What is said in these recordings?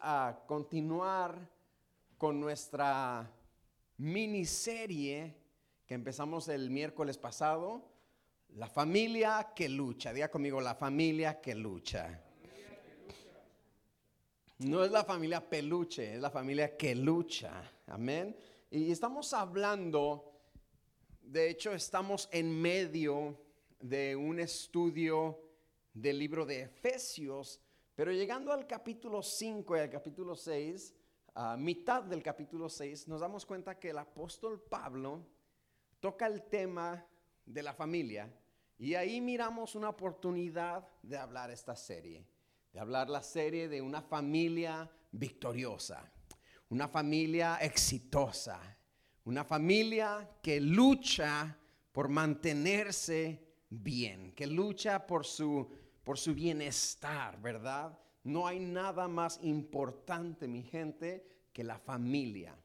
a continuar con nuestra miniserie que empezamos el miércoles pasado, La familia que lucha. Diga conmigo, la familia que lucha. No es la familia peluche, es la familia que lucha. Amén. Y estamos hablando, de hecho estamos en medio de un estudio del libro de Efesios, pero llegando al capítulo 5 y al capítulo 6, a mitad del capítulo 6, nos damos cuenta que el apóstol Pablo toca el tema de la familia. Y ahí miramos una oportunidad de hablar esta serie, de hablar la serie de una familia victoriosa, una familia exitosa, una familia que lucha por mantenerse bien, que lucha por su por su bienestar, ¿verdad? No hay nada más importante, mi gente, que la familia.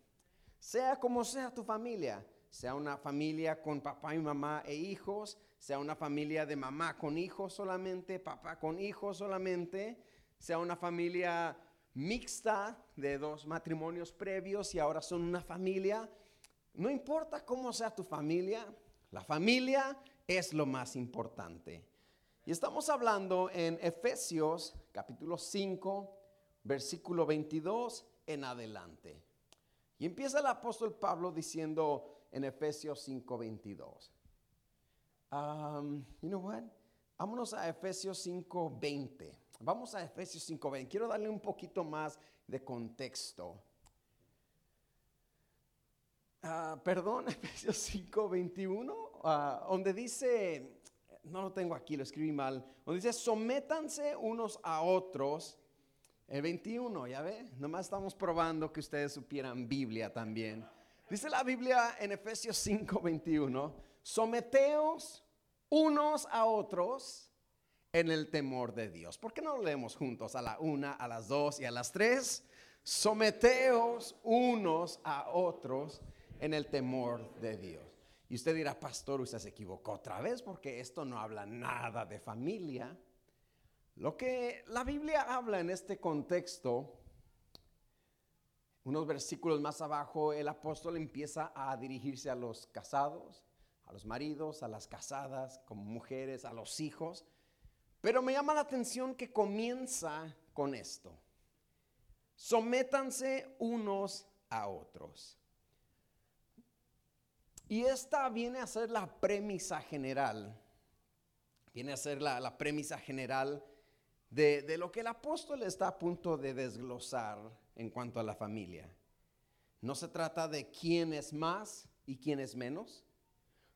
Sea como sea tu familia, sea una familia con papá y mamá e hijos, sea una familia de mamá con hijos solamente, papá con hijos solamente, sea una familia mixta de dos matrimonios previos y ahora son una familia. No importa cómo sea tu familia, la familia es lo más importante. Y estamos hablando en Efesios capítulo 5, versículo 22 en adelante. Y empieza el apóstol Pablo diciendo en Efesios 5, 22. Um, you know what? Vámonos a Efesios 5, 20. Vamos a Efesios 5, 20. Quiero darle un poquito más de contexto. Uh, perdón, Efesios 5, 21, uh, donde dice no lo tengo aquí, lo escribí mal, donde dice, sométanse unos a otros. El 21, ya ve, nomás estamos probando que ustedes supieran Biblia también. Dice la Biblia en Efesios 5, 21, someteos unos a otros en el temor de Dios. ¿Por qué no lo leemos juntos a la una, a las dos y a las tres? Someteos unos a otros en el temor de Dios. Y usted dirá, pastor, usted se equivocó otra vez porque esto no habla nada de familia. Lo que la Biblia habla en este contexto, unos versículos más abajo, el apóstol empieza a dirigirse a los casados, a los maridos, a las casadas, como mujeres, a los hijos. Pero me llama la atención que comienza con esto. Sométanse unos a otros. Y esta viene a ser la premisa general, viene a ser la, premisa general de, de, lo que el apóstol está a punto de desglosar en cuanto a la familia. No se trata de quién es más y quién es menos.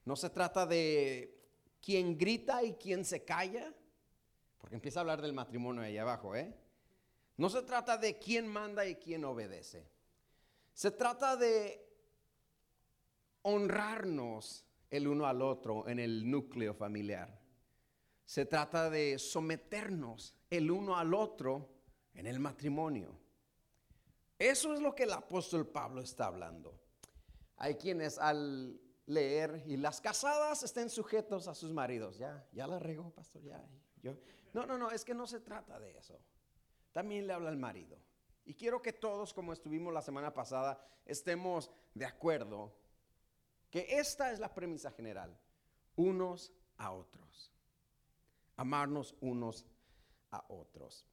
No se trata de quién grita y quién se calla, porque empieza a hablar del matrimonio ahí abajo, ¿eh? No se trata de quién manda y quién obedece. Se trata de honrarnos el uno al otro en el núcleo familiar. Se trata de someternos el uno al otro en el matrimonio. Eso es lo que el apóstol Pablo está hablando. Hay quienes al leer y las casadas estén sujetos a sus maridos. Ya, ya la regó, pastor, ya. Yo, no, no, no, es que no se trata de eso. También le habla al marido. Y quiero que todos, como estuvimos la semana pasada, estemos de acuerdo que esta es la premisa general, unos a otros, amarnos unos a otros.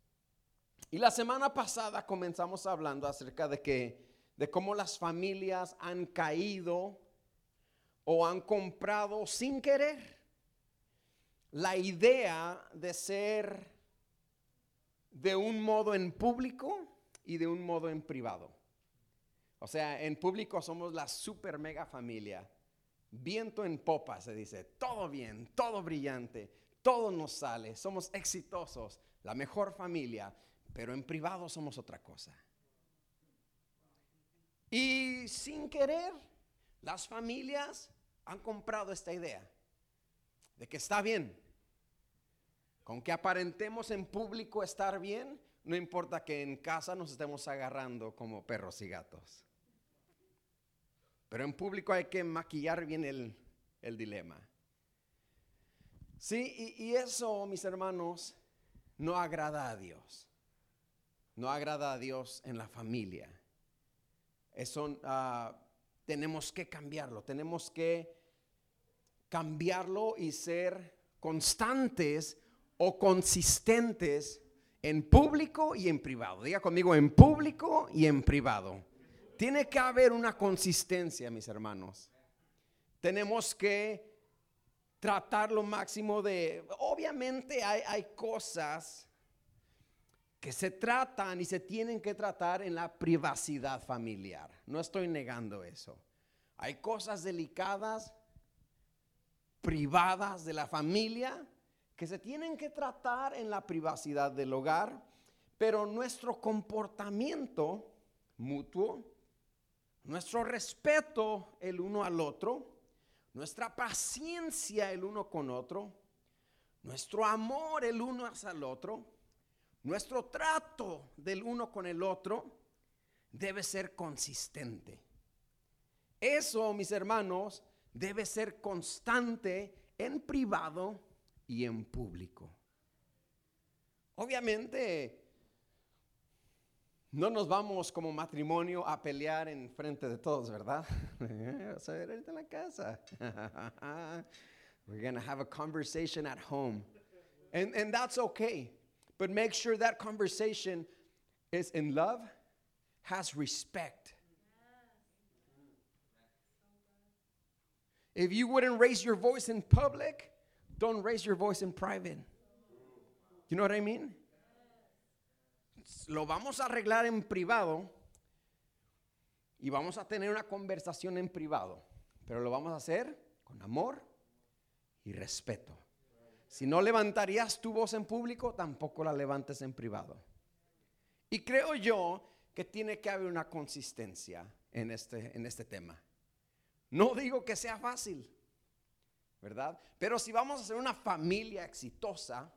Y la semana pasada comenzamos hablando acerca de que de cómo las familias han caído o han comprado sin querer la idea de ser de un modo en público y de un modo en privado. O sea, en público somos la super mega familia. Viento en popa, se dice. Todo bien, todo brillante, todo nos sale. Somos exitosos, la mejor familia, pero en privado somos otra cosa. Y sin querer, las familias han comprado esta idea de que está bien. Con que aparentemos en público estar bien, no importa que en casa nos estemos agarrando como perros y gatos. Pero en público hay que maquillar bien el, dilema. Sí, y, y eso, mis hermanos, no agrada a Dios. no agrada a Dios en la familia. Eso ah, tenemos que cambiarlo, tenemos que cambiarlo y ser constantes o consistentes en público y en privado. Diga conmigo, en público y en privado. Tiene que haber una consistencia, mis hermanos. Tenemos que tratar lo máximo de... Obviamente hay, hay cosas que se tratan y se tienen que tratar en la privacidad familiar. No estoy negando eso. Hay cosas delicadas, privadas de la familia, que se tienen que tratar en la privacidad del hogar, pero nuestro comportamiento mutuo, nuestro respeto el uno al otro, nuestra paciencia el uno con otro, nuestro amor el uno hacia el otro, nuestro trato del uno con el otro debe ser consistente. Eso, mis hermanos, debe ser constante en privado y en público. Obviamente, no nos vamos como matrimonio a pelear en frente de todos, ¿verdad? A ver ahorita en la casa. We're going to have a conversation at home. And, and that's okay. But make sure that conversation is in love, has respect. If you wouldn't raise your voice in public, don't raise your voice in private. You know what I mean? Lo vamos a arreglar en privado y vamos a tener una conversación en privado, pero lo vamos a hacer con amor y respeto. Si no levantarías tu voz en público, tampoco la levantes en privado. Y creo yo que tiene que haber una consistencia en este, en este tema. No digo que sea fácil, ¿verdad? Pero si vamos a ser una familia exitosa,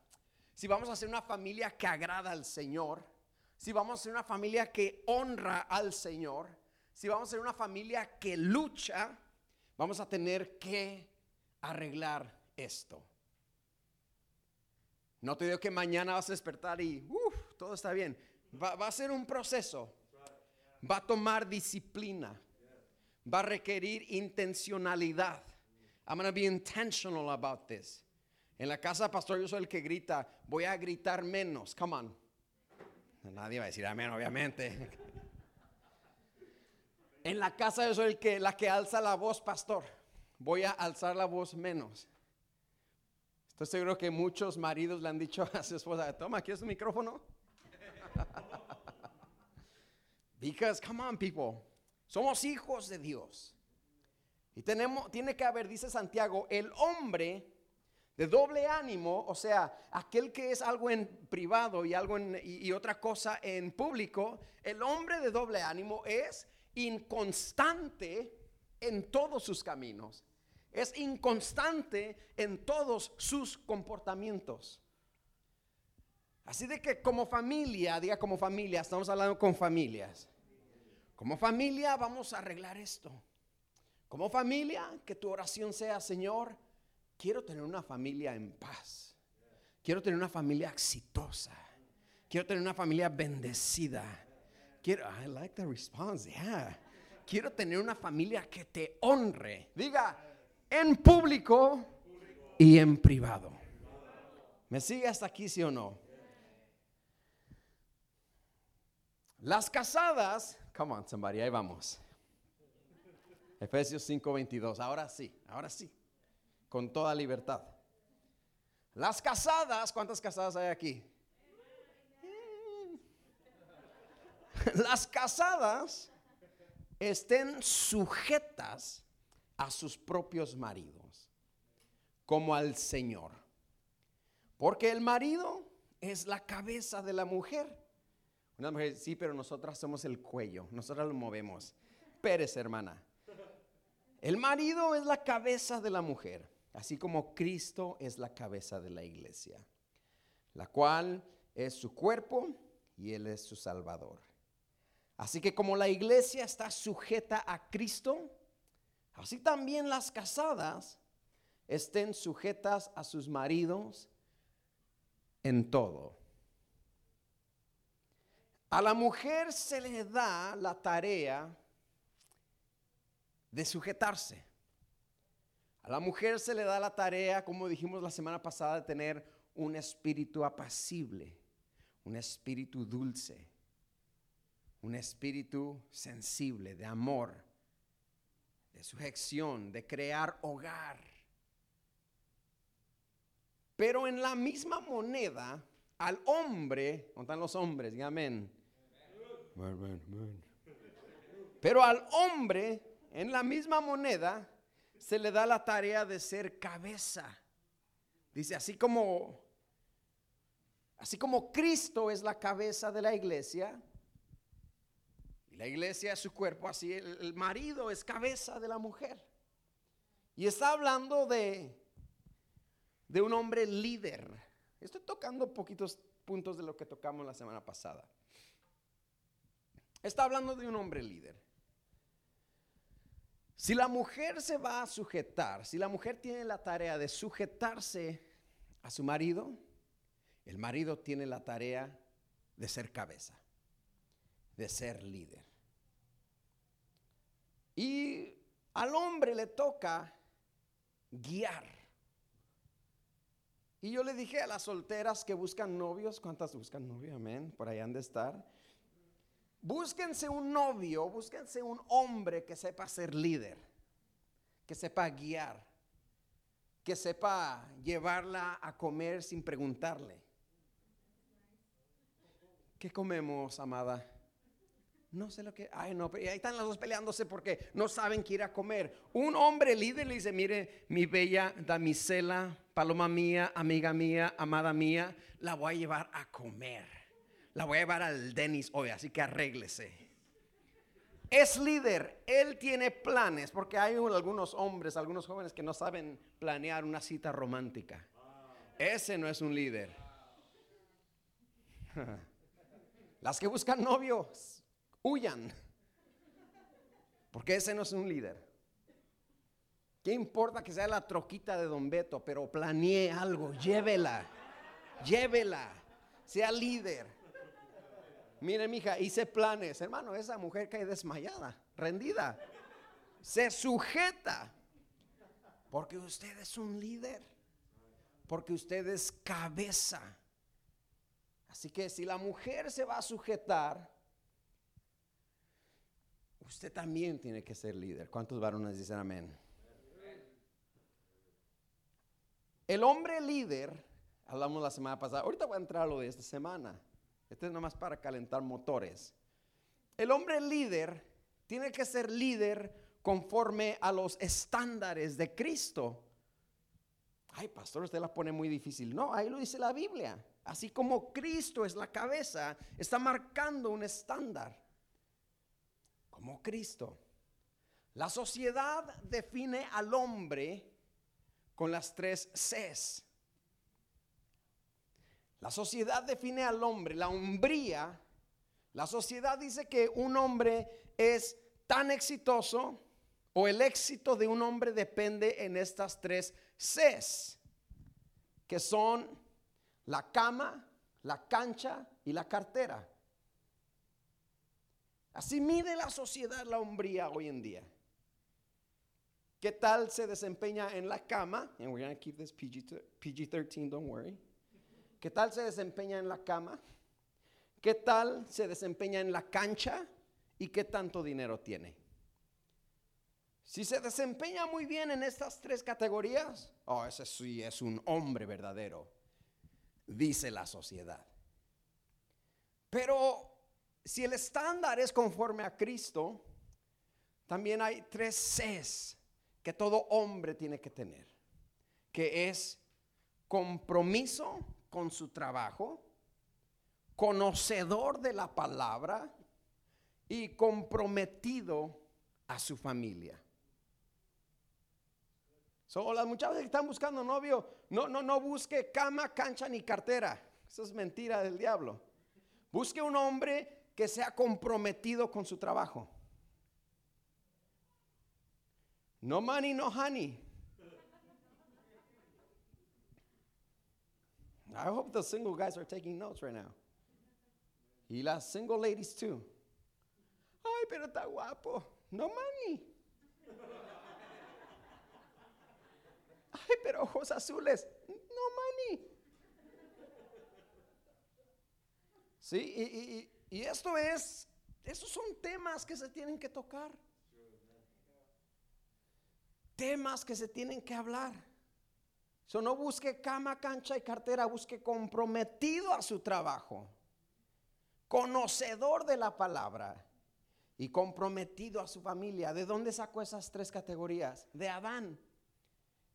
si vamos a ser una familia que agrada al Señor, si vamos a ser una familia que honra al Señor, si vamos a ser una familia que lucha, vamos a tener que arreglar esto. No te digo que mañana vas a despertar y todo está bien. Va, va a ser un proceso. Va a tomar disciplina va a requerir intencionalidad. I'm going to be intentional about this. En la casa, pastor, yo soy el que grita, voy a gritar menos. Come on. Nadie va a decir amén, obviamente. En la casa yo soy el que la que alza la voz, pastor. Voy a alzar la voz menos. Estoy seguro que muchos maridos le han dicho a su esposa, toma, ¿quieres un micrófono? Because, come on, people. Somos hijos de Dios. Y tenemos, tiene que haber, dice Santiago, el hombre de doble ánimo, o sea, aquel que es algo en privado y algo y, otra cosa en público, el hombre de doble ánimo es inconstante en todos sus caminos. Es inconstante en todos sus comportamientos. Así de que como familia, diga como familia, estamos hablando con familias. Como familia vamos a arreglar esto. Como familia, que tu oración sea, Señor, quiero tener una familia en paz. Quiero tener una familia exitosa. Quiero tener una familia bendecida. Quiero, I like the response, yeah. Quiero tener una familia que te honre. Diga, en público y en privado. ¿Me sigue hasta aquí, sí o no? Las casadas Come on, somebody, ahí vamos. Efesios 5:22. Ahora sí, ahora sí. Con toda libertad. Las casadas, ¿cuántas casadas hay aquí? Las casadas estén sujetas a sus propios maridos, como al Señor. Porque el marido es la cabeza de la mujer una mujer, sí, pero nosotras somos el cuello, nosotras lo movemos. Pérez, hermana. El marido es la cabeza de la mujer, así como Cristo es la cabeza de la iglesia, la cual es su cuerpo y Él es su Salvador. Así que como la iglesia está sujeta a Cristo, así también las casadas estén sujetas a sus maridos en todo A la mujer se le da la tarea de sujetarse. A la mujer se le da la tarea, como dijimos la semana pasada, de tener un espíritu apacible, un espíritu dulce, un espíritu sensible, de amor, de sujeción, de crear hogar. Pero en la misma moneda, al hombre, ¿dónde los hombres? amén. Pero al hombre, en la misma moneda, se le da la tarea de ser cabeza. Dice, así como, así como Cristo es la cabeza de la iglesia, y la iglesia es su cuerpo, así el, el marido es cabeza de la mujer. Y está hablando de, de un hombre líder. Estoy tocando poquitos puntos de lo que tocamos la semana pasada. Está hablando de un hombre líder. Si la mujer se va a sujetar, si la mujer tiene la tarea de sujetarse a su marido, el marido tiene la tarea de ser cabeza, de ser líder. Y al hombre le toca guiar. Y yo le dije a las solteras que buscan novios, ¿cuántas buscan novio? Amén, por ahí han de estar. Búsquense un novio, búsquense un hombre que sepa ser líder, que sepa guiar, que sepa llevarla a comer sin preguntarle. ¿Qué comemos, amada? No sé lo que. Ay, no, pero ahí están las dos peleándose porque no saben qué ir a comer. Un hombre líder le dice: Mire, mi bella damisela, paloma mía, amiga mía, amada mía, la voy a llevar a comer la voy a llevar al Denis hoy, así que arréglese. Es líder, él tiene planes, porque hay algunos hombres, algunos jóvenes que no saben planear una cita romántica. Ese no es un líder. Las que buscan novios, huyan, porque ese no es un líder. ¿Qué importa que sea la troquita de Don Beto, pero planee algo, llévela, llévela, sea líder. Mire, mija, hice planes. Hermano, esa mujer cae desmayada, rendida. Se sujeta. Porque usted es un líder. Porque usted es cabeza. Así que si la mujer se va a sujetar, usted también tiene que ser líder. ¿Cuántos varones dicen amén? El hombre líder, hablamos la semana pasada, ahorita voy a entrar a lo de esta semana. Este es nomás para calentar motores. El hombre líder tiene que ser líder conforme a los estándares de Cristo. Ay, pastor, usted la pone muy difícil. No, ahí lo dice la Biblia. Así como Cristo es la cabeza, está marcando un estándar. Como Cristo. La sociedad define al hombre con las tres Cs. La sociedad define al hombre, la hombría. La sociedad dice que un hombre es tan exitoso o el éxito de un hombre depende en estas tres Cs, que son la cama, la cancha y la cartera. Así mide la sociedad la hombría hoy en día. ¿Qué tal se desempeña en la cama? And we're going to keep this PG-13, don't worry. ¿Qué tal se desempeña en la cama? ¿Qué tal se desempeña en la cancha? ¿Y qué tanto dinero tiene? Si se desempeña muy bien en estas tres categorías, oh, ese sí es un hombre verdadero, dice la sociedad. Pero si el estándar es conforme a Cristo, también hay tres Cs que todo hombre tiene que tener, que es compromiso, con su trabajo, conocedor de la palabra y comprometido a su familia. Son las muchachas que están buscando novio, no, no, no busque cama, cancha ni cartera. Eso es mentira del diablo. Busque un hombre que sea comprometido con su trabajo. No money, no honey. I hope the single guys are taking notes right now. Y las single ladies too. Ay, pero está guapo. No money. Ay, pero ojos azules. No money. Sí, y, y- y esto es, esos son temas que se tienen que tocar. Temas que se tienen que hablar. So, no busque cama, cancha y cartera, busque comprometido a su trabajo, conocedor de la palabra y comprometido a su familia. ¿De dónde sacó esas tres categorías? De Adán.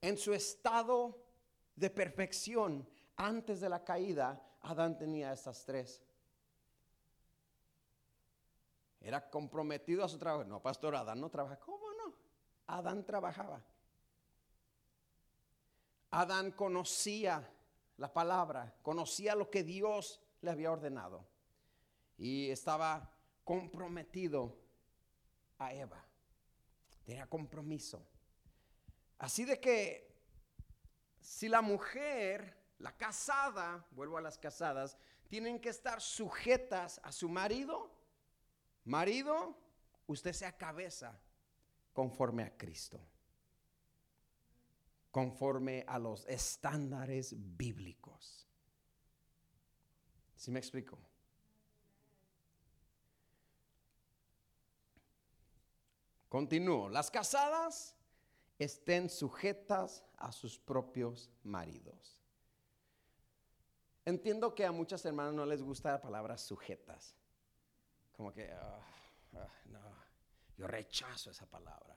En su estado de perfección, antes de la caída, Adán tenía estas tres. Era comprometido a su trabajo. No, pastor, Adán no trabaja. ¿Cómo no? Adán trabajaba. Adán conocía la palabra, conocía lo que Dios le había ordenado y estaba comprometido a Eva. Tenía compromiso. Así de que si la mujer, la casada, vuelvo a las casadas, tienen que estar sujetas a su marido, marido, usted sea cabeza conforme a Cristo conforme a los estándares bíblicos. ¿Sí me explico? Continúo. Las casadas estén sujetas a sus propios maridos. Entiendo que a muchas hermanas no les gusta la palabra sujetas. Como que, ah, ah, no, yo rechazo esa palabra.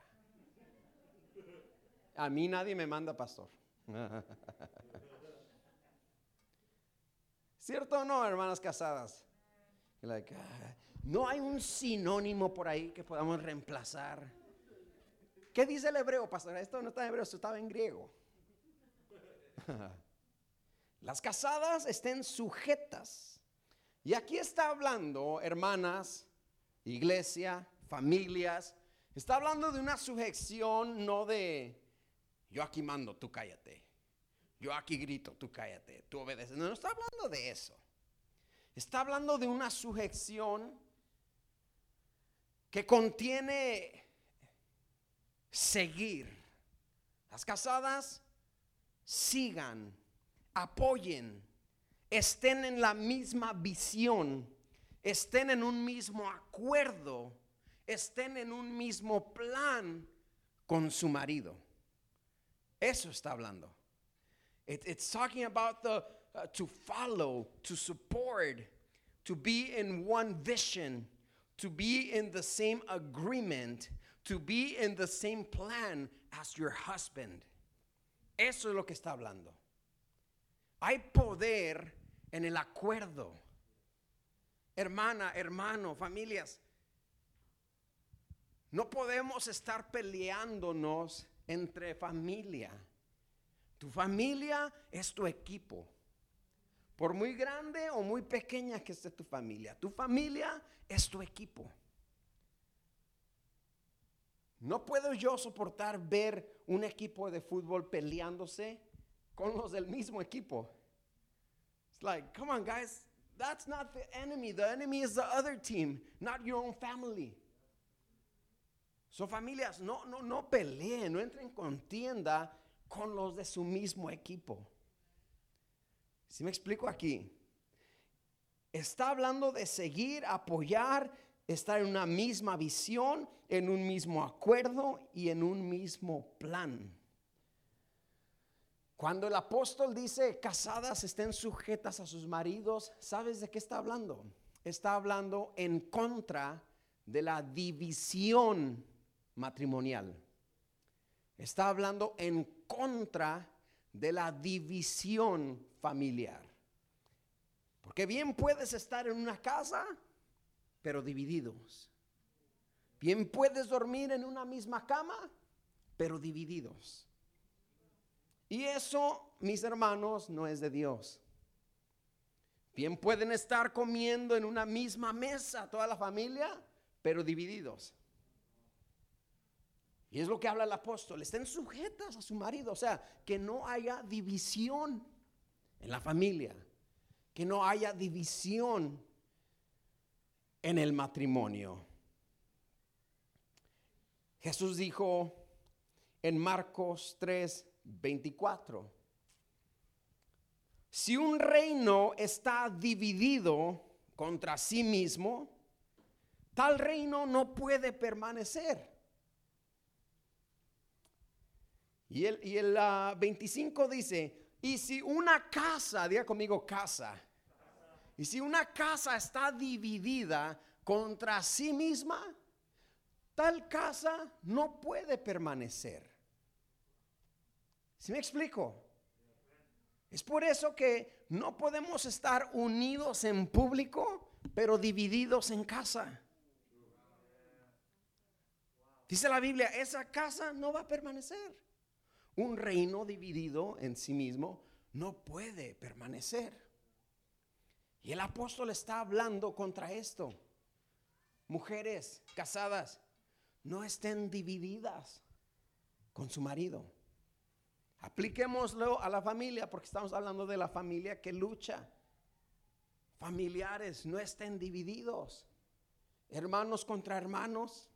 A mí nadie me manda pastor. ¿Cierto o no, hermanas casadas? Ah, no hay un sinónimo por ahí que podamos reemplazar. ¿Qué dice el hebreo, pastor? Esto no está en hebreo, esto estaba en griego. Las casadas estén sujetas. Y aquí está hablando, hermanas, iglesia, familias. Está hablando de una sujeción, no de yo aquí mando, tú cállate. Yo aquí grito, tú cállate, tú obedeces. No, no está hablando de eso. Está hablando de una sujeción que contiene seguir. Las casadas sigan, apoyen, estén en la misma visión, estén en un mismo acuerdo, estén en un mismo plan con su marido. Eso está hablando. It- it's talking about the uh, to follow, to support, to be in one vision, to be in the same agreement, to be in the same plan as your husband. Eso es lo que está hablando. Hay poder en el acuerdo. Hermana, hermano, familias. No podemos estar peleándonos entre familia. Tu familia es tu equipo. Por muy grande o muy pequeña que esté tu familia, tu familia es tu equipo. No puedo yo soportar ver un equipo de fútbol peleándose con los del mismo equipo. It's like, come on, guys, that's not the enemy. The enemy is the other team, not your own family. So familias, no, no, no peleen, no entren en contienda con los de su mismo equipo. Si me explico aquí, está hablando de seguir, apoyar, estar en una misma visión, en un mismo acuerdo y en un mismo plan. Cuando el apóstol dice casadas estén sujetas a sus maridos, ¿sabes de qué está hablando? Está hablando en contra de la división matrimonial. Está hablando en contra de la división familiar. Porque bien puedes estar en una casa, pero divididos. Bien puedes dormir en una misma cama, pero divididos. Y eso, mis hermanos, no es de Dios. Bien pueden estar comiendo en una misma mesa toda la familia, pero divididos. Y es lo que habla el apóstol, estén sujetas a su marido, o sea, que no haya división en la familia, que no haya división en el matrimonio. Jesús dijo en Marcos 3, 24, si un reino está dividido contra sí mismo, tal reino no puede permanecer. Y el, y el 25 ah, dice, y si una casa, diga conmigo casa, y si una casa está dividida contra sí misma, tal casa no puede permanecer. ¿Sí me explico? Es por eso que no podemos estar unidos en público, pero divididos en casa. Dice la Biblia, esa casa no va a permanecer. Un reino dividido en sí mismo no puede permanecer. Y el apóstol está hablando contra esto. Mujeres casadas, no estén divididas con su marido. Apliquémoslo a la familia porque estamos hablando de la familia que lucha. Familiares, no estén divididos. Hermanos contra hermanos,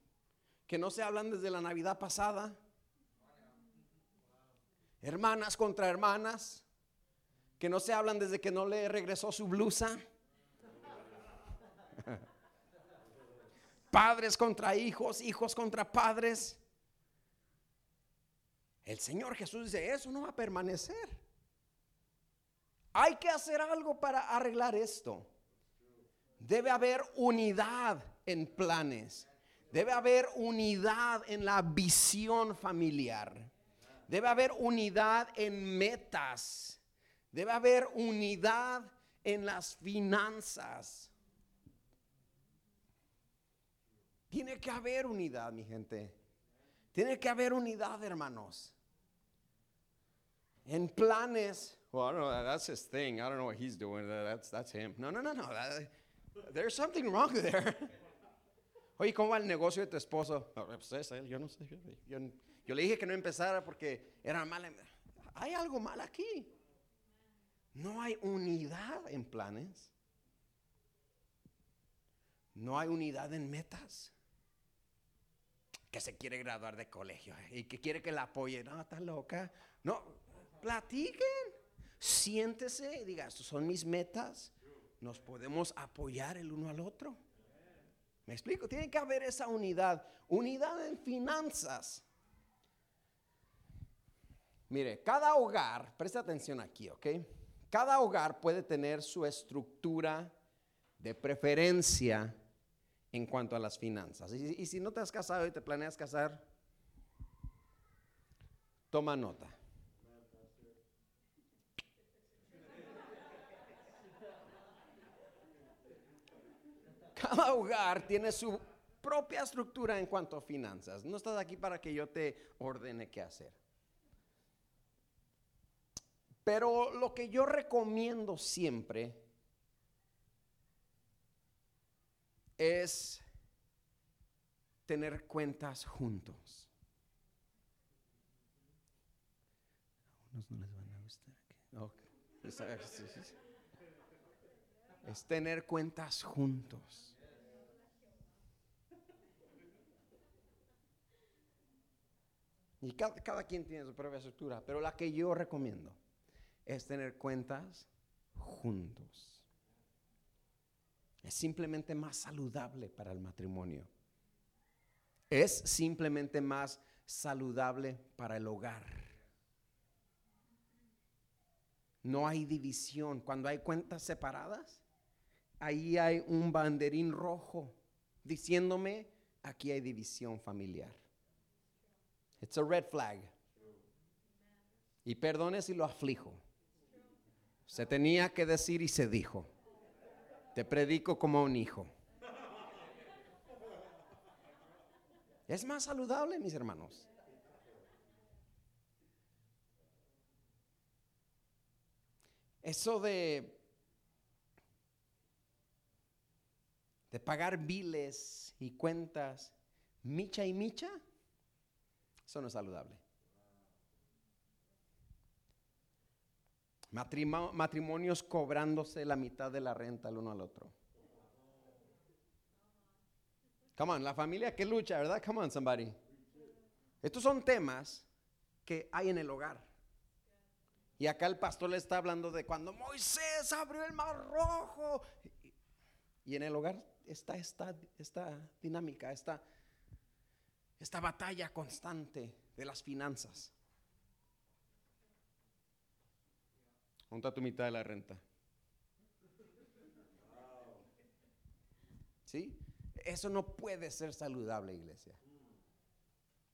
que no se hablan desde la Navidad pasada. Hermanas contra hermanas, que no se hablan desde que no le regresó su blusa. Padres contra hijos, hijos contra padres. El Señor Jesús dice, eso no va a permanecer. Hay que hacer algo para arreglar esto. Debe haber unidad en planes. Debe haber unidad en la visión familiar. Debe haber unidad en metas. Debe haber unidad en las finanzas. Tiene que haber unidad, mi gente. Tiene que haber unidad, hermanos en planes. Well, I don't know. That's his thing. I don't know what he's doing. That's, that's him. No, no, no, no. There's something wrong there. Oye, ¿cómo va el negocio de tu esposo? pues yo no sé. Yo, yo, le dije que no empezara porque era mal. Hay algo mal aquí. No hay unidad en planes. No hay unidad en metas. Que se quiere graduar de colegio y que quiere que la apoye. No, está loca. No, platiquen, siéntese y diga, estos son mis metas, nos podemos apoyar el uno al otro. ¿Me explico? Tiene que haber esa unidad, unidad en finanzas. Mire, cada hogar, presta atención aquí, ¿ok? Cada hogar puede tener su estructura de preferencia en cuanto a las finanzas. Y, y si no te has casado y te planeas casar, toma nota. Cada hogar tiene su propia estructura en cuanto a finanzas. No estás aquí para que yo te ordene qué hacer. Pero lo que yo recomiendo siempre es tener cuentas juntos. A unos no les van a gustar. Es tener cuentas juntos. Y cada, quien tiene su propia estructura, pero la que yo recomiendo es tener cuentas juntos. Es simplemente más saludable para el matrimonio. Es simplemente más saludable para el hogar. No hay división. Cuando hay cuentas separadas, ahí hay un banderín rojo diciéndome, aquí hay división familiar. It's a red flag. Y perdone si lo aflijo. Se tenía que decir y se dijo. Te predico como un hijo. Es más saludable, mis hermanos. Eso de de pagar biles y cuentas micha y micha eso no es saludable. Matrimonios cobrándose la mitad de la renta el uno al otro. Come on, la familia que lucha, ¿verdad? Come on, somebody. Estos son temas que hay en el hogar. Y acá el pastor le está hablando de cuando Moisés abrió el mar rojo. Y en el hogar está esta, esta dinámica, esta, esta batalla constante de las finanzas. Junta tu mitad de la renta. ¿Sí? Eso no puede ser saludable, iglesia.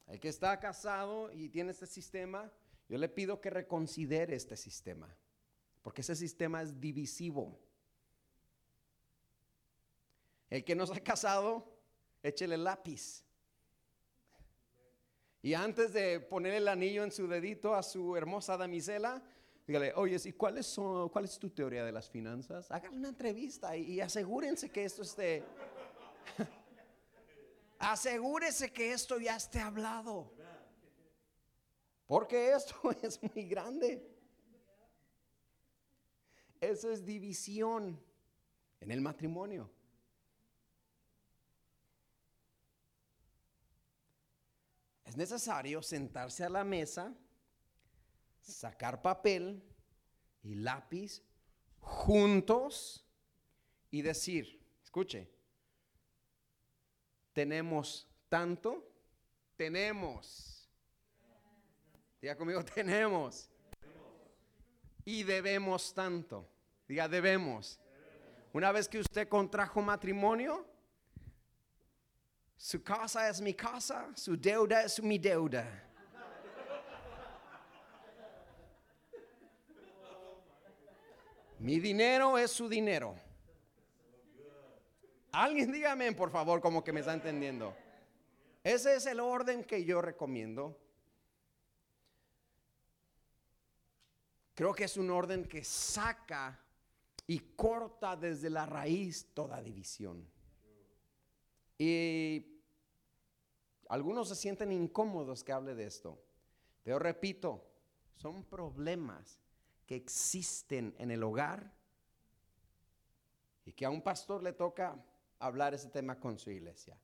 El que está casado y tiene este sistema, yo le pido que reconsidere este sistema, porque ese sistema es divisivo. El que no se ha casado, échele lápiz. Y antes de poner el anillo en su dedito a su hermosa damisela, dígale, oye, ¿y cuál es, cuál es tu teoría de las finanzas? Hágale una entrevista y, y asegúrense que esto esté... Asegúrese que esto ya esté hablado. Porque esto es muy grande. Eso es división en el matrimonio. Es necesario sentarse a la mesa, sacar papel y lápiz juntos y decir, escuche, tenemos tanto, tenemos. Diga conmigo, tenemos. Y debemos tanto. Diga, debemos. Una vez que usted contrajo matrimonio, su casa es mi casa, su deuda es mi deuda. Mi dinero es su dinero. Alguien dígame, por favor, como que me está entendiendo. Ese es el orden que yo recomiendo. Creo que es un orden que saca y corta desde la raíz toda división. Y algunos se sienten incómodos que hable de esto. Pero repito, son problemas que existen en el hogar y que a un pastor le toca hablar ese tema con su iglesia.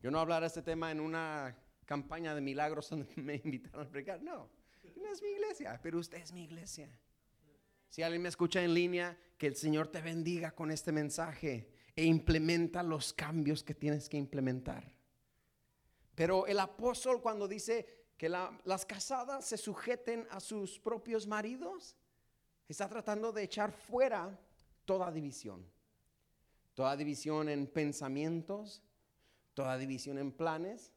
Yo no hablar este tema en una campaña de milagros donde me invitaron a predicar. No, no es mi iglesia, pero usted es mi iglesia. Si alguien me escucha en línea, que el Señor te bendiga con este mensaje e implementa los cambios que tienes que implementar. Pero el apóstol cuando dice que las casadas se sujeten a sus propios maridos, está tratando de echar fuera toda división. Toda división en pensamientos, toda división en planes,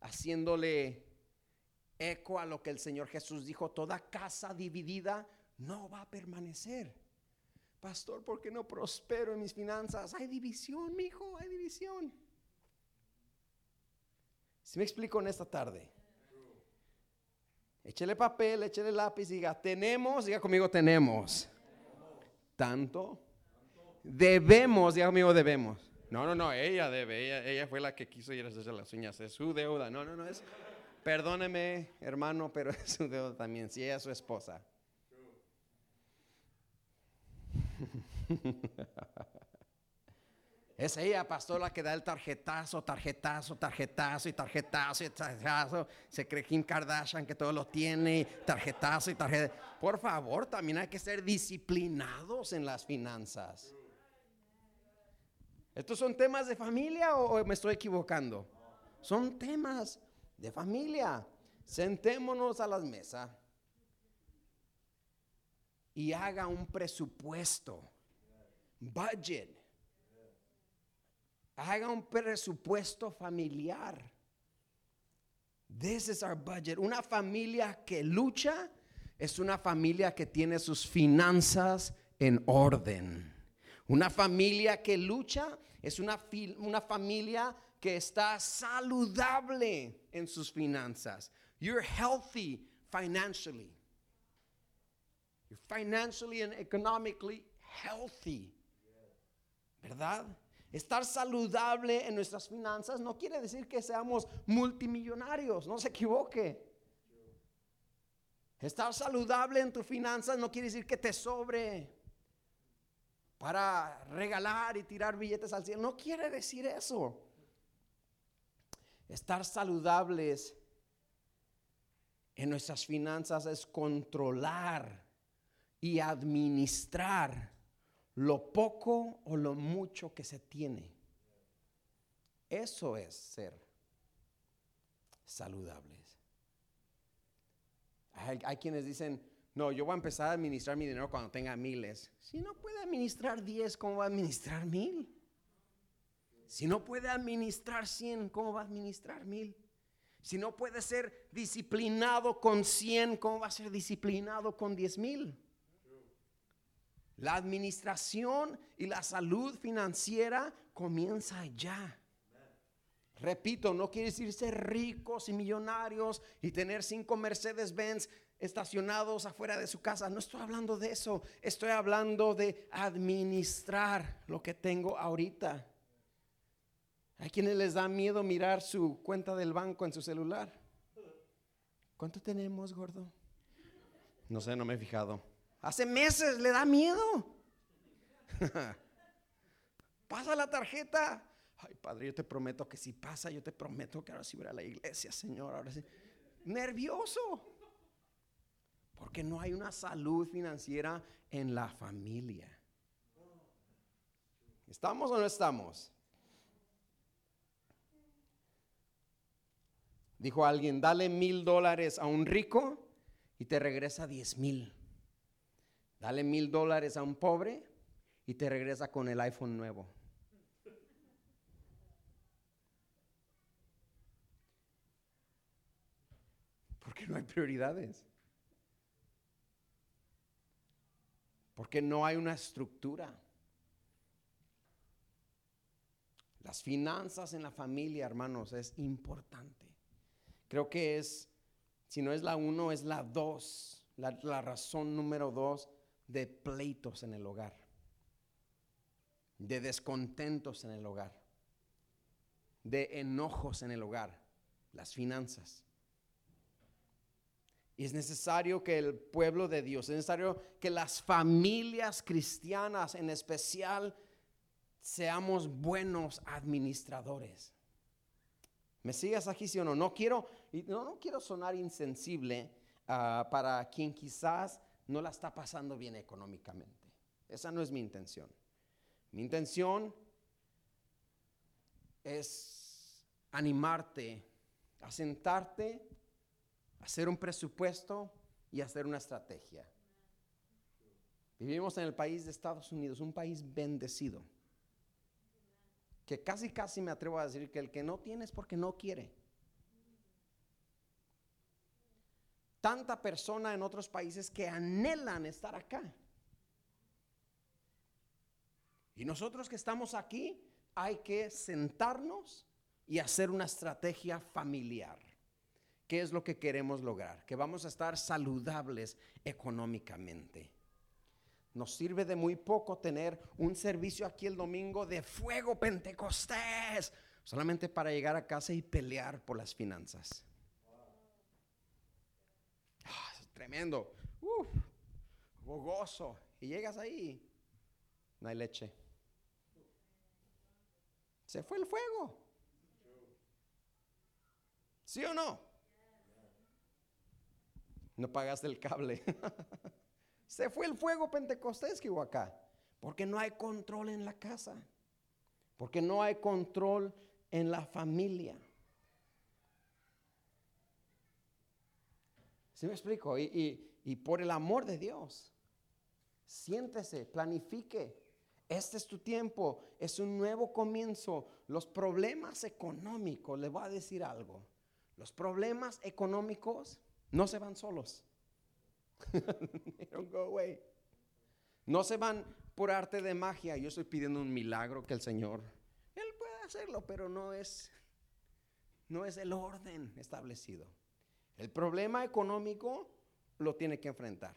haciéndole eco a lo que el Señor Jesús dijo, toda casa dividida no va a permanecer. Pastor, ¿por qué no prospero en mis finanzas? Hay división, mi hijo, hay división. Si me explico en esta tarde, échele papel, échele lápiz, diga, tenemos, diga conmigo, tenemos. Tanto. Debemos, diga conmigo, debemos. No, no, no, ella debe, ella, ella fue la que quiso ir a hacerse las uñas, es su deuda. No, no, no, es, perdóneme, hermano, pero es su deuda también, si ella es su esposa. Es ella, pastor, la que da el tarjetazo, tarjetazo, tarjetazo y tarjetazo y tarjetazo. Se cree Kim Kardashian que todo lo tiene, tarjetazo y tarjetazo. Por favor, también hay que ser disciplinados en las finanzas. ¿Estos son temas de familia o me estoy equivocando? Son temas de familia. Sentémonos a las mesas y haga un presupuesto. Budget. Haga un presupuesto familiar. This is our budget. Una familia que lucha es una familia que tiene sus finanzas en orden. Una familia que lucha es una, una familia que está saludable en sus finanzas. You're healthy financially. You're financially and economically healthy. ¿Verdad? Estar saludable en nuestras finanzas no quiere decir que seamos multimillonarios, no se equivoque. Estar saludable en tus finanzas no quiere decir que te sobre para regalar y tirar billetes al cielo. No quiere decir eso. Estar saludables en nuestras finanzas es controlar y administrar lo poco o lo mucho que se tiene. Eso es ser saludables. Hay, quienes dicen, no, yo voy a empezar a administrar mi dinero cuando tenga miles. Si no puede administrar 10, ¿cómo va a administrar mil? Si no puede administrar 100, ¿cómo va a administrar mil? Si no puede ser disciplinado con 100, ¿cómo va a ser disciplinado con 10 mil? La administración y la salud financiera comienza ya. Repito, no quiere decir ser ricos y millonarios y tener cinco Mercedes Benz estacionados afuera de su casa. No estoy hablando de eso. Estoy hablando de administrar lo que tengo ahorita. Hay quienes les da miedo mirar su cuenta del banco en su celular. ¿Cuánto tenemos, gordo? No sé, no me he fijado. Hace meses le da miedo. Pasa la tarjeta. Ay, padre, yo te prometo que si pasa, yo te prometo que ahora sí voy a la iglesia, Señor. Ahora sí. Nervioso. Porque no hay una salud financiera en la familia. ¿Estamos o no estamos? Dijo alguien, dale mil dólares a un rico y te regresa diez mil. Dale mil dólares a un pobre y te regresa con el iPhone nuevo. Porque no hay prioridades. Porque no hay una estructura. Las finanzas en la familia, hermanos, es importante. Creo que es, si no es la uno, es la dos, la, la razón número dos de pleitos en el hogar, de descontentos en el hogar, de enojos en el hogar, las finanzas. Y es necesario que el pueblo de Dios, es necesario que las familias cristianas en especial seamos buenos administradores. ¿Me sigues aquí, sí o no? No quiero, no, no quiero sonar insensible uh, para quien quizás no la está pasando bien económicamente. Esa no es mi intención. Mi intención es animarte a sentarte, hacer un presupuesto y hacer una estrategia. Vivimos en el país de Estados Unidos, un país bendecido que casi casi me atrevo a decir que el que no tiene es porque no quiere. Tanta persona en otros países que anhelan estar acá. Y nosotros que estamos aquí hay que sentarnos y hacer una estrategia familiar. ¿Qué es lo que queremos lograr? Que vamos a estar saludables económicamente. Nos sirve de muy poco tener un servicio aquí el domingo de fuego pentecostés, solamente para llegar a casa y pelear por las finanzas. Ah, tremendo, Uf, gozo. Y llegas ahí, no hay leche. Se fue el fuego. ¿Sí o no? No pagaste el cable. Se fue el fuego pentecostés acá. Porque no hay control en la casa. Porque no hay control en la familia. ¿Sí me explico? Y, y por el amor de Dios, siéntese, planifique. Este es tu tiempo, es un nuevo comienzo. Los problemas económicos, le voy a decir algo. Los problemas económicos no se van solos. No se van por arte de magia. Yo estoy pidiendo un milagro que el Señor, Él puede hacerlo, pero no es, no es el orden establecido. El problema económico lo tiene que enfrentar.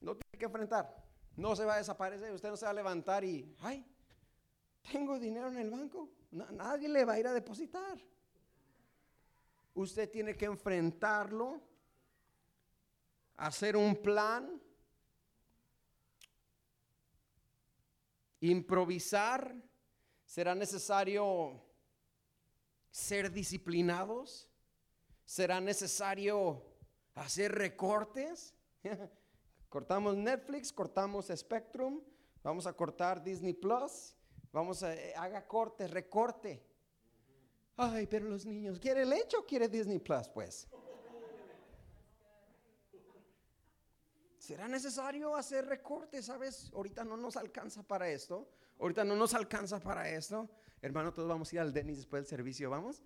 Lo tiene que enfrentar. No se va a desaparecer. Usted no se va a levantar y, ay, tengo dinero en el banco. nadie le va a ir a depositar. Usted tiene que enfrentarlo, hacer un plan, improvisar, ¿Será necesario ser disciplinados? ¿Será necesario hacer recortes? cortamos Netflix, cortamos Spectrum, vamos a cortar Disney Plus, vamos a eh, haga corte, recorte. Ay, pero los niños, ¿quiere leche o quiere Disney Plus? Pues. ¿Será necesario hacer recortes? ¿Sabes? Ahorita no nos alcanza para esto. Ahorita no nos alcanza para esto. Hermano, todos vamos a ir al Denis después del servicio. ¿Vamos?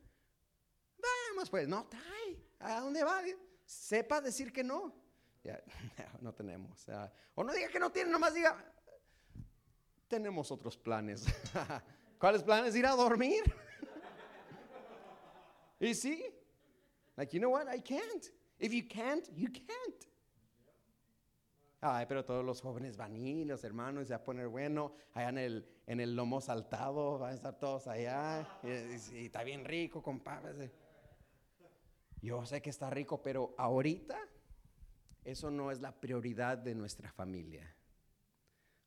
Vamos, pues. No, trae. ¿A dónde va? Sepa decir que no. Ya, no tenemos. o no diga que no tiene, nomás diga, tenemos otros planes. ¿Cuáles planes? Ir a dormir. y sí, like, you know what? I can't. If you can't, you can't. Ay, pero todos los jóvenes van ir, los hermanos, se va a poner bueno, allá en el, en el lomo saltado, van a estar todos allá, y, está bien rico, compadre. Yo sé que está rico, pero ahorita eso no es la prioridad de nuestra familia.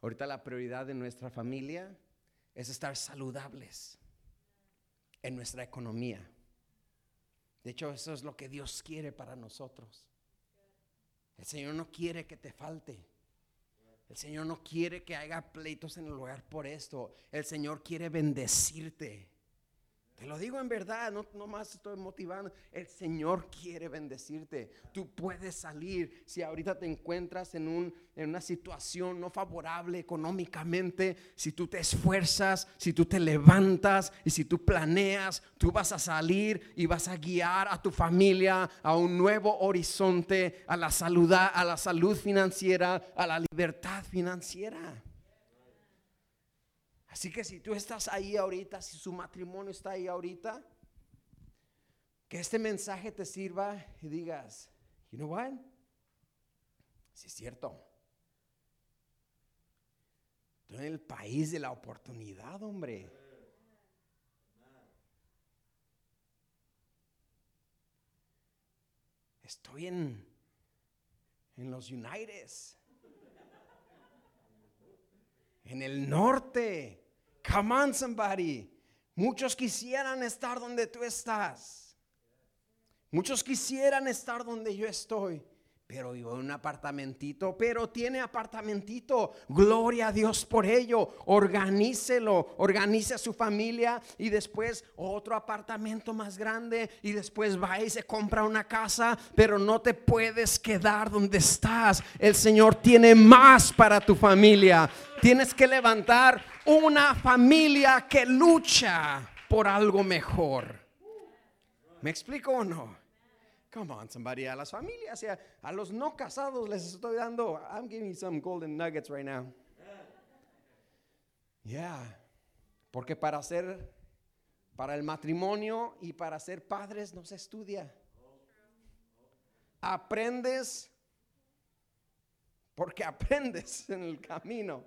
Ahorita la prioridad de nuestra familia es estar saludables en nuestra economía. De hecho, eso es lo que Dios quiere para nosotros. El Señor no quiere que te falte. El Señor no quiere que haya pleitos en el lugar por esto. El Señor quiere bendecirte. Te lo digo en verdad, no, no, más estoy motivando. El Señor quiere bendecirte. Tú puedes salir si ahorita te encuentras en, un, en una situación no favorable económicamente. Si tú te esfuerzas, si tú te levantas y si tú planeas, tú vas a salir y vas a guiar a tu familia a un nuevo horizonte, a la salud, a la salud financiera, a la libertad financiera. Así que si tú estás ahí ahorita, si su matrimonio está ahí ahorita, que este mensaje te sirva y digas, you know what? Si es cierto. Estoy en el país de la oportunidad, hombre. Estoy en, en los United. En el norte. Come on, somebody. Muchos quisieran estar donde tú estás. Muchos quisieran estar donde yo estoy. Pero vivo en un apartamentito, pero tiene apartamentito. Gloria a Dios por ello. Organícelo, organice a su familia y después otro apartamento más grande y después va y se compra una casa, pero no te puedes quedar donde estás. El Señor tiene más para tu familia. Tienes que levantar una familia que lucha por algo mejor. ¿Me explico o no? Come on, somebody. A las familias, a, los no casados les estoy dando. I'm giving you some golden nuggets right now. Yeah. Porque para ser, para el matrimonio y para ser padres no se estudia. Aprendes porque aprendes en el camino.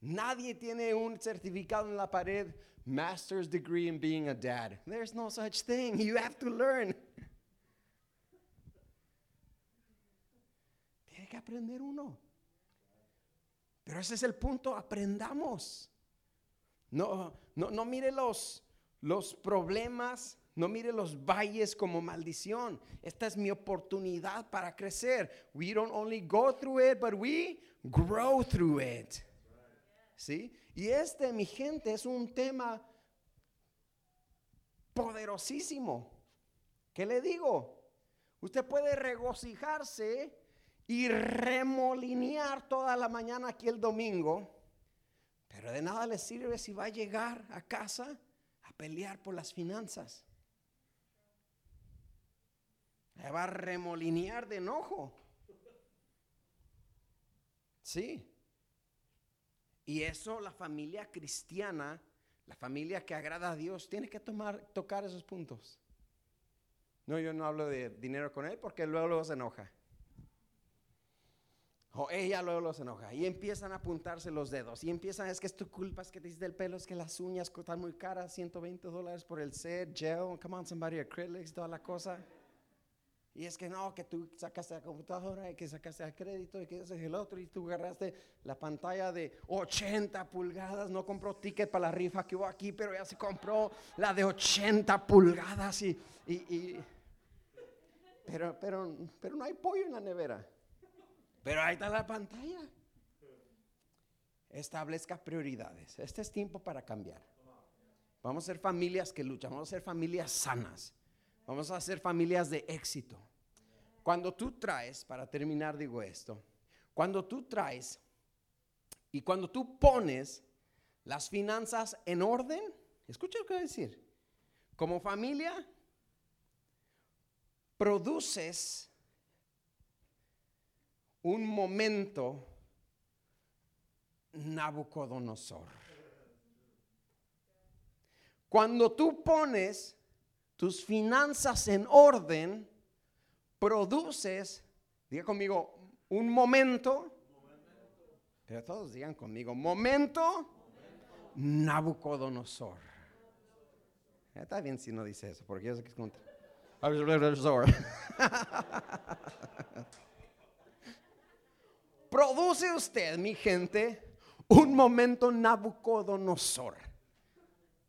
Nadie tiene un certificado en la pared, master's degree in being a dad. There's no such thing. You have to learn. Que aprender uno. Pero ese es el punto, aprendamos. No, no, no mire los, los problemas, no mire los valles como maldición. Esta es mi oportunidad para crecer. We don't only go through it, but we grow through it. ¿sí? Y este, mi gente, es un tema poderosísimo. ¿Qué le digo? Usted puede regocijarse y remolinear toda la mañana aquí el domingo, pero de nada le sirve si va a llegar a casa a pelear por las finanzas. va a remolinear de enojo. Sí. Y eso la familia cristiana, la familia que agrada a Dios, tiene que tocar esos puntos. No, yo no hablo de dinero con él porque luego, luego se enoja. O ella luego se enoja. Y empiezan a apuntarse los dedos. Y empiezan, es que es tu culpa, es que te hiciste el pelo, es que las uñas están muy caras, 120 dólares por el set, gel, come on somebody, acrylics, toda la cosa. Y es que no, que tú sacaste la computadora y que sacaste el crédito y que ese es el otro y tú agarraste la pantalla de 80 pulgadas, no compró ticket para la rifa que hubo aquí, pero ya se compró la de 80 pulgadas y, y, y pero, pero, pero no hay pollo en la nevera. Pero ahí está la pantalla. Establezca prioridades. Este es tiempo para cambiar. Vamos a ser familias que luchan, vamos a ser familias sanas, vamos a ser familias de éxito. Cuando tú traes, para terminar digo esto, cuando tú traes y cuando tú pones las finanzas en orden, escucha lo que voy a decir, como familia, produces un momento Nabucodonosor. Cuando tú pones tus finanzas en orden, produces, diga conmigo, un momento, pero todos digan conmigo, momento, Nabucodonosor. Está bien si no dice eso, porque yo sé que es contra. Produce usted, mi gente, un momento Nabucodonosor.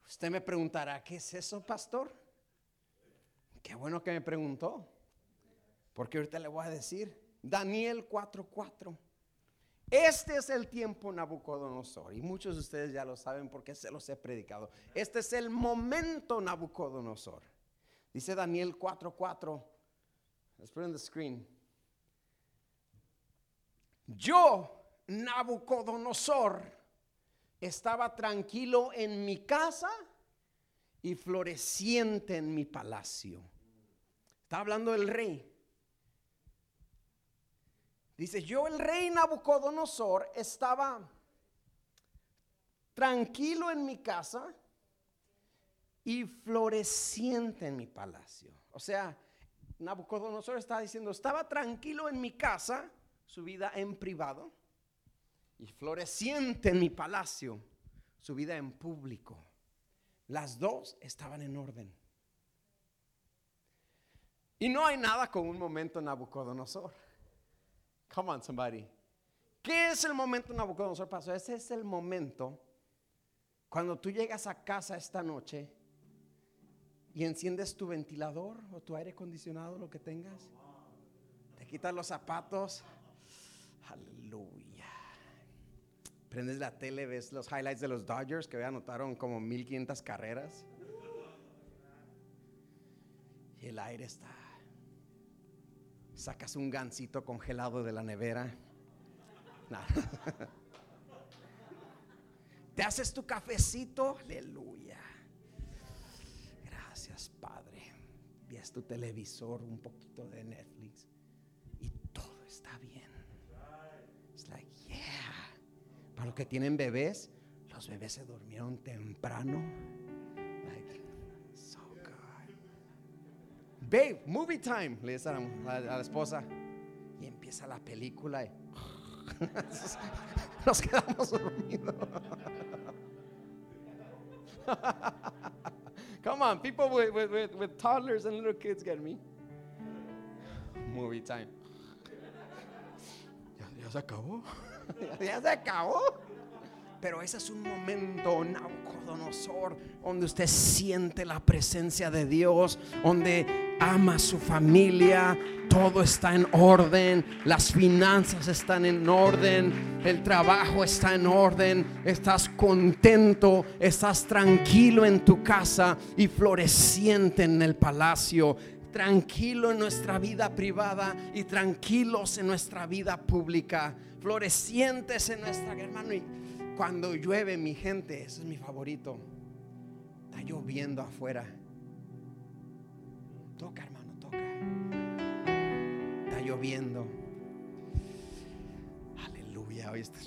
Usted me preguntará, ¿qué es eso, pastor? Qué bueno que me preguntó. Porque ahorita le voy a decir, Daniel 4:4. Este es el tiempo Nabucodonosor. Y muchos de ustedes ya lo saben porque se los he predicado. Este es el momento Nabucodonosor. Dice Daniel 4:4. Let's put it on the screen. Yo, Nabucodonosor, estaba tranquilo en mi casa y floreciente en mi palacio. Está hablando el rey. Dice, yo el rey Nabucodonosor estaba tranquilo en mi casa y floreciente en mi palacio. O sea, Nabucodonosor está diciendo, estaba tranquilo en mi casa, su vida en privado, y floreciente en mi palacio, su vida en público. Las dos estaban en orden. Y no hay nada con un momento Nabucodonosor. Come on, somebody. ¿Qué es el momento Nabucodonosor pasó? Ese es el momento cuando tú llegas a casa esta noche y enciendes tu ventilador o tu aire acondicionado, lo que tengas. Te quitas los zapatos. Aleluya. Prendes la tele, ves los highlights de los Dodgers que anotaron como 1500 carreras. Y el aire está sacas un gansito congelado de la nevera. Te haces tu cafecito, aleluya. Gracias, Padre. Ves tu televisor, un poquito de Netflix y todo está bien. Es like, yeah. Para los que tienen bebés, los bebés se durmieron temprano babe, movie time, le dice a la, esposa. Y empieza la película y nos quedamos dormidos. Come on, people with, toddlers and little kids get me. Movie time. ¿Ya, ya se acabó? ¿Ya se acabó? Pero ese es un momento, Nabucodonosor, donde usted siente la presencia de Dios, donde ama a su familia, todo está en orden, las finanzas están en orden, el trabajo está en orden, estás contento, estás tranquilo en tu casa y floreciente en el palacio tranquilo en nuestra vida privada y tranquilos en nuestra vida pública, florecientes en nuestra hermano. Y cuando llueve, mi gente, ese es mi favorito. Está lloviendo afuera. Toca, hermano, toca. Está lloviendo. Aleluya. Hoy está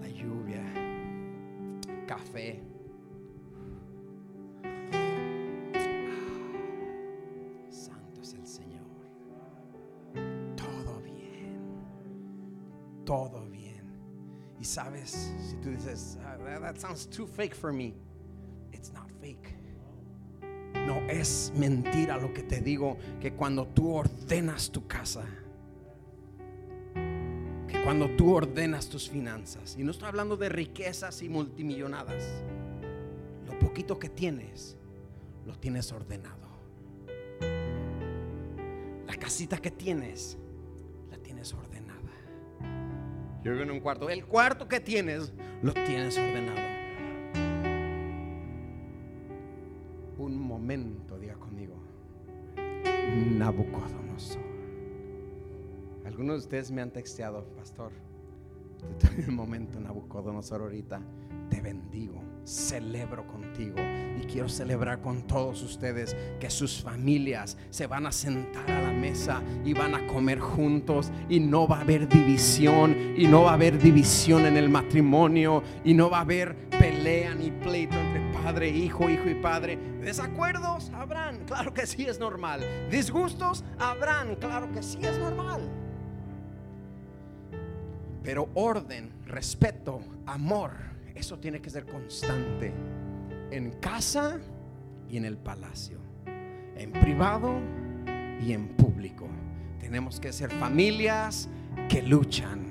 la lluvia. Café. Todo y sabes, si tú dices, ah, that sounds too fake for me, it's not fake. No es mentira lo que te digo, que cuando tú ordenas tu casa, que cuando tú ordenas tus finanzas, y no estoy hablando de riquezas y multimillonadas, lo poquito que tienes, lo tienes ordenado. La casita que tienes, la tienes ordenada. Yo vivo en un cuarto. El cuarto que tienes, lo tienes ordenado. Un momento, diga conmigo. Nabucodonosor. Algunos de ustedes me han texteado, pastor. En el momento, Nabucodonosor, ahorita te bendigo, celebro contigo y quiero celebrar con todos ustedes que sus familias se van a sentar a la mesa y van a comer juntos y no va a haber división y no va a haber división en el matrimonio y no va a haber pelea ni pleito entre padre, hijo, hijo y padre. Desacuerdos habrán, claro que sí es normal. Disgustos habrán, claro que sí es normal. Pero orden, respeto, amor, eso tiene que ser constante en casa y en el palacio, en privado y en público. Tenemos que ser familias que luchan.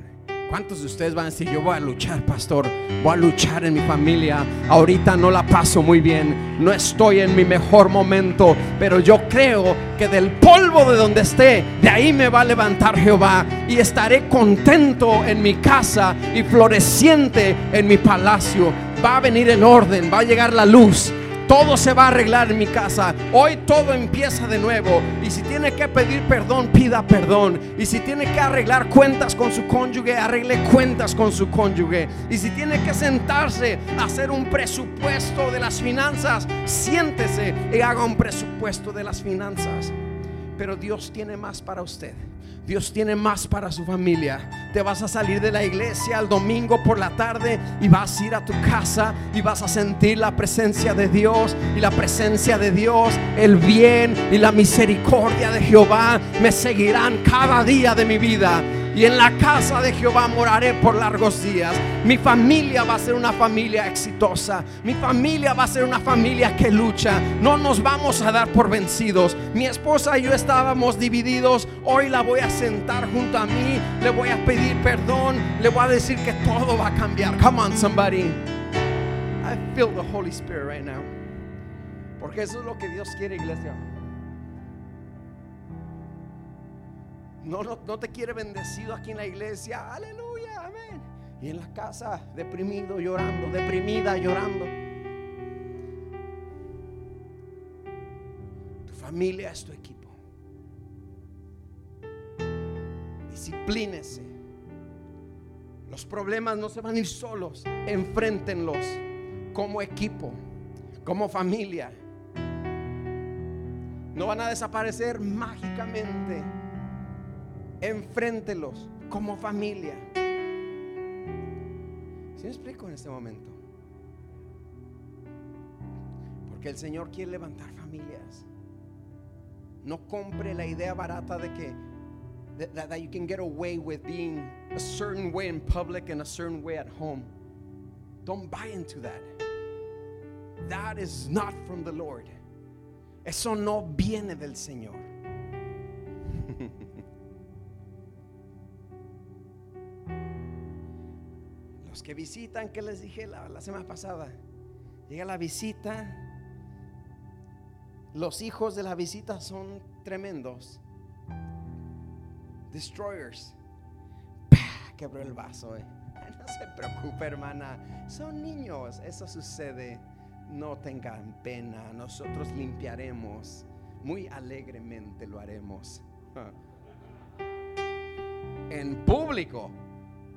¿Cuántos de ustedes van a decir, yo voy a luchar, pastor? Voy a luchar en mi familia. Ahorita no la paso muy bien. No estoy en mi mejor momento. Pero yo creo que del polvo de donde esté, de ahí me va a levantar Jehová. Y estaré contento en mi casa y floreciente en mi palacio. Va a venir el orden, va a llegar la luz. Todo se va a arreglar en mi casa. Hoy todo empieza de nuevo. Y si tiene que pedir perdón, pida perdón. Y si tiene que arreglar cuentas con su cónyuge, arregle cuentas con su cónyuge. Y si tiene que sentarse a hacer un presupuesto de las finanzas, siéntese y haga un presupuesto de las finanzas. Pero Dios tiene más para usted. Dios tiene más para su familia. Te vas a salir de la iglesia el domingo por la tarde y vas a ir a tu casa y vas a sentir la presencia de Dios y la presencia de Dios, el bien y la misericordia de Jehová me seguirán cada día de mi vida y en la casa de Jehová moraré por largos días. Mi familia va a ser una familia exitosa. Mi familia va a ser una familia que lucha. No nos vamos a dar por vencidos. Mi esposa y yo estábamos divididos. Hoy la voy a sentar junto a mí. Le voy a pedir perdón. Le voy a decir que todo va a cambiar. Come on, somebody. I feel the Holy Spirit right now. Porque eso es lo que Dios quiere, iglesia. No, no, te quiere bendecido aquí en la iglesia. Aleluya, amén. Y en la casa, deprimido, llorando, deprimida, llorando. Tu familia es tu equipo. Disciplínese. Los problemas no se van a ir solos. Enfréntenlos como equipo, como familia. No van a desaparecer mágicamente enfréntelos como familia. ¿Sí me explico en este momento? Porque el Señor quiere levantar familias. No compre la idea barata de que that, that you can get away with being a certain way in public and a certain way at home. Don't buy into that. That is not from the Lord. Eso no viene del Señor. Que visitan, que les dije la, semana pasada, llega la visita, los hijos de la visita son tremendos, destroyers. Quebró el vaso. Eh. No se preocupe, hermana. Son niños. Eso sucede. No tengan pena. Nosotros limpiaremos. Muy alegremente lo haremos. En público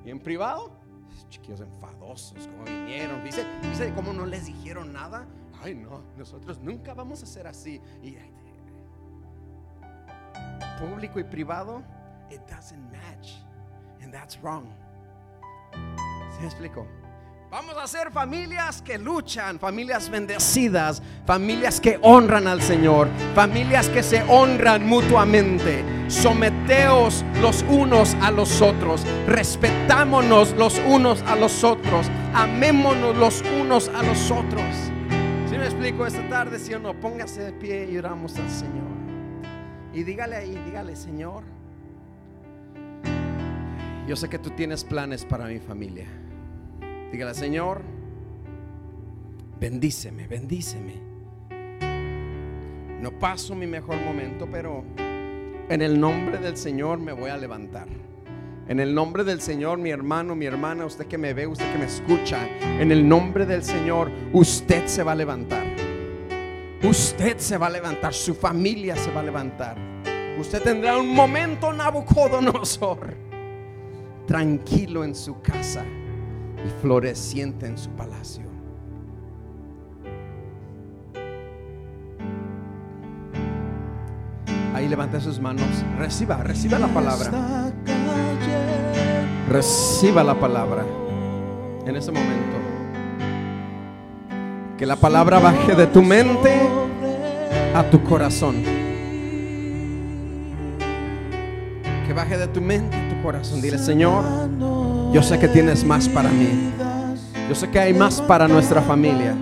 y en privado chiquillos enfadosos, como vinieron. Dice, dice cómo no les dijeron nada. Ay, no, nosotros nunca vamos a ser así. Público y privado, it doesn't match. And that's wrong. ¿Se explico? Vamos a ser familias que luchan, familias bendecidas, familias que honran al Señor, familias que se honran mutuamente. Someteos los unos a los otros, respetámonos los unos a los otros, amémonos los unos a los otros. ¿Sí me explico esta tarde, si no? Póngase de pie y oramos al Señor. Y dígale ahí, dígale, Señor, yo sé que tú tienes planes para mi familia. Dígale, Señor, bendíceme, bendíceme. No paso mi mejor momento, pero en el nombre del Señor me voy a levantar. En el nombre del Señor, mi hermano, mi hermana, usted que me ve, usted que me escucha, en el nombre del Señor, usted se va a levantar. Usted se va a levantar, su familia se va a levantar. Usted tendrá un momento Nabucodonosor, tranquilo en su casa y floreciente en su palacio. Ahí levanta sus manos, reciba, reciba la palabra. Reciba la palabra en ese momento. Que la palabra baje de tu mente a tu corazón. Que baje de tu mente a tu corazón. Dile, Señor, yo sé que tienes más para mí. Yo sé que hay más para nuestra familia.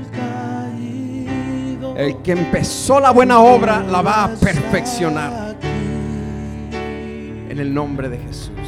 El que empezó la buena obra la va a perfeccionar. En el nombre de Jesús.